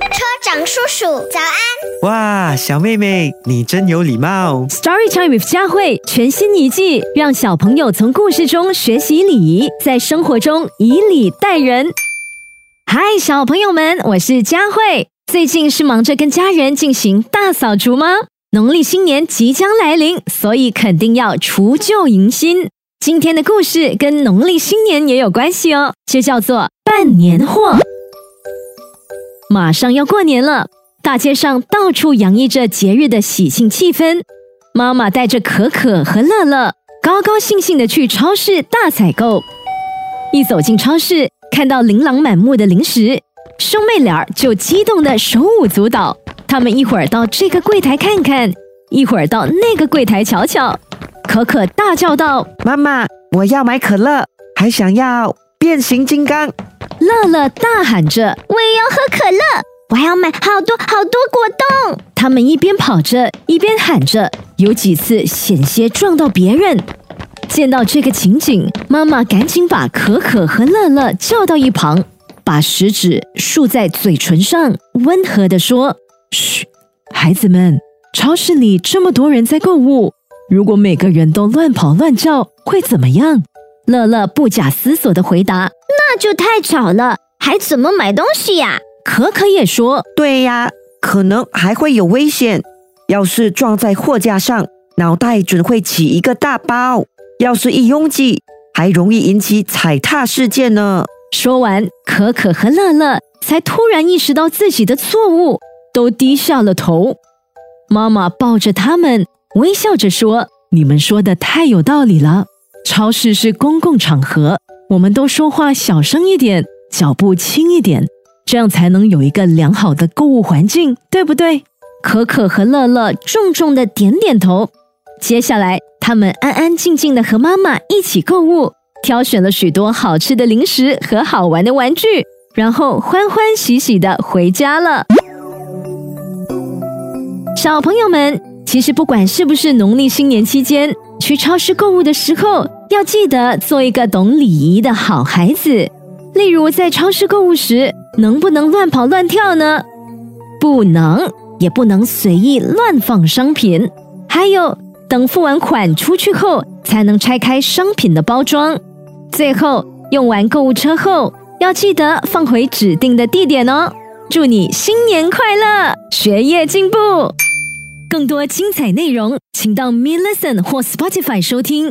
车长叔叔，早安！哇，小妹妹，你真有礼貌。Story Time with 佳慧全新一季，让小朋友从故事中学习礼仪，在生活中以礼待人。嗨，小朋友们，我是佳慧。最近是忙着跟家人进行大扫除吗？农历新年即将来临，所以肯定要除旧迎新。今天的故事跟农历新年也有关系哦，就叫做办年货。马上要过年了，大街上到处洋溢着节日的喜庆气氛。妈妈带着可可和乐乐，高高兴兴的去超市大采购。一走进超市，看到琳琅满目的零食，兄妹俩就激动的手舞足蹈。他们一会儿到这个柜台看看，一会儿到那个柜台瞧瞧。可可大叫道妈妈，我要买可乐，还想要变形金刚。乐乐大喊着，我也要喝可乐，我还要买好多好多果冻。他们一边跑着，一边喊着，有几次险些撞到别人。见到这个情景，妈妈赶紧把可可和乐乐叫到一旁，把食指竖在嘴唇上，温和地说：“嘘，孩子们，超市里这么多人在购物，如果每个人都乱跑乱叫，会怎么样？”乐乐不假思索地回答：“那就太吵了，还怎么买东西呀？”可可也说：“对呀，可能还会有危险。要是撞在货架上，脑袋准会起一个大包；要是一拥挤，还容易引起踩踏事件呢。”说完，可可和乐乐才突然意识到自己的错误，都低下了头。妈妈抱着他们，微笑着说：“你们说的太有道理了。超市是公共场合，我们都说话小声一点，脚步轻一点，这样才能有一个良好的购物环境，对不对？”可可和乐乐重重的点点头。接下来，他们安安静静的和妈妈一起购物，挑选了许多好吃的零食和好玩的玩具，然后欢欢喜喜的回家了。小朋友们，其实不管是不是农历新年期间，去超市购物的时候，要记得做一个懂礼仪的好孩子。例如，在超市购物时，能不能乱跑乱跳呢？不能，也不能随意乱放商品。还有，等付完款出去后，才能拆开商品的包装。最后，用完购物车后，要记得放回指定的地点哦。祝你新年快乐，学业进步！更多精彩内容，请到 Me Listen 或 Spotify 收听。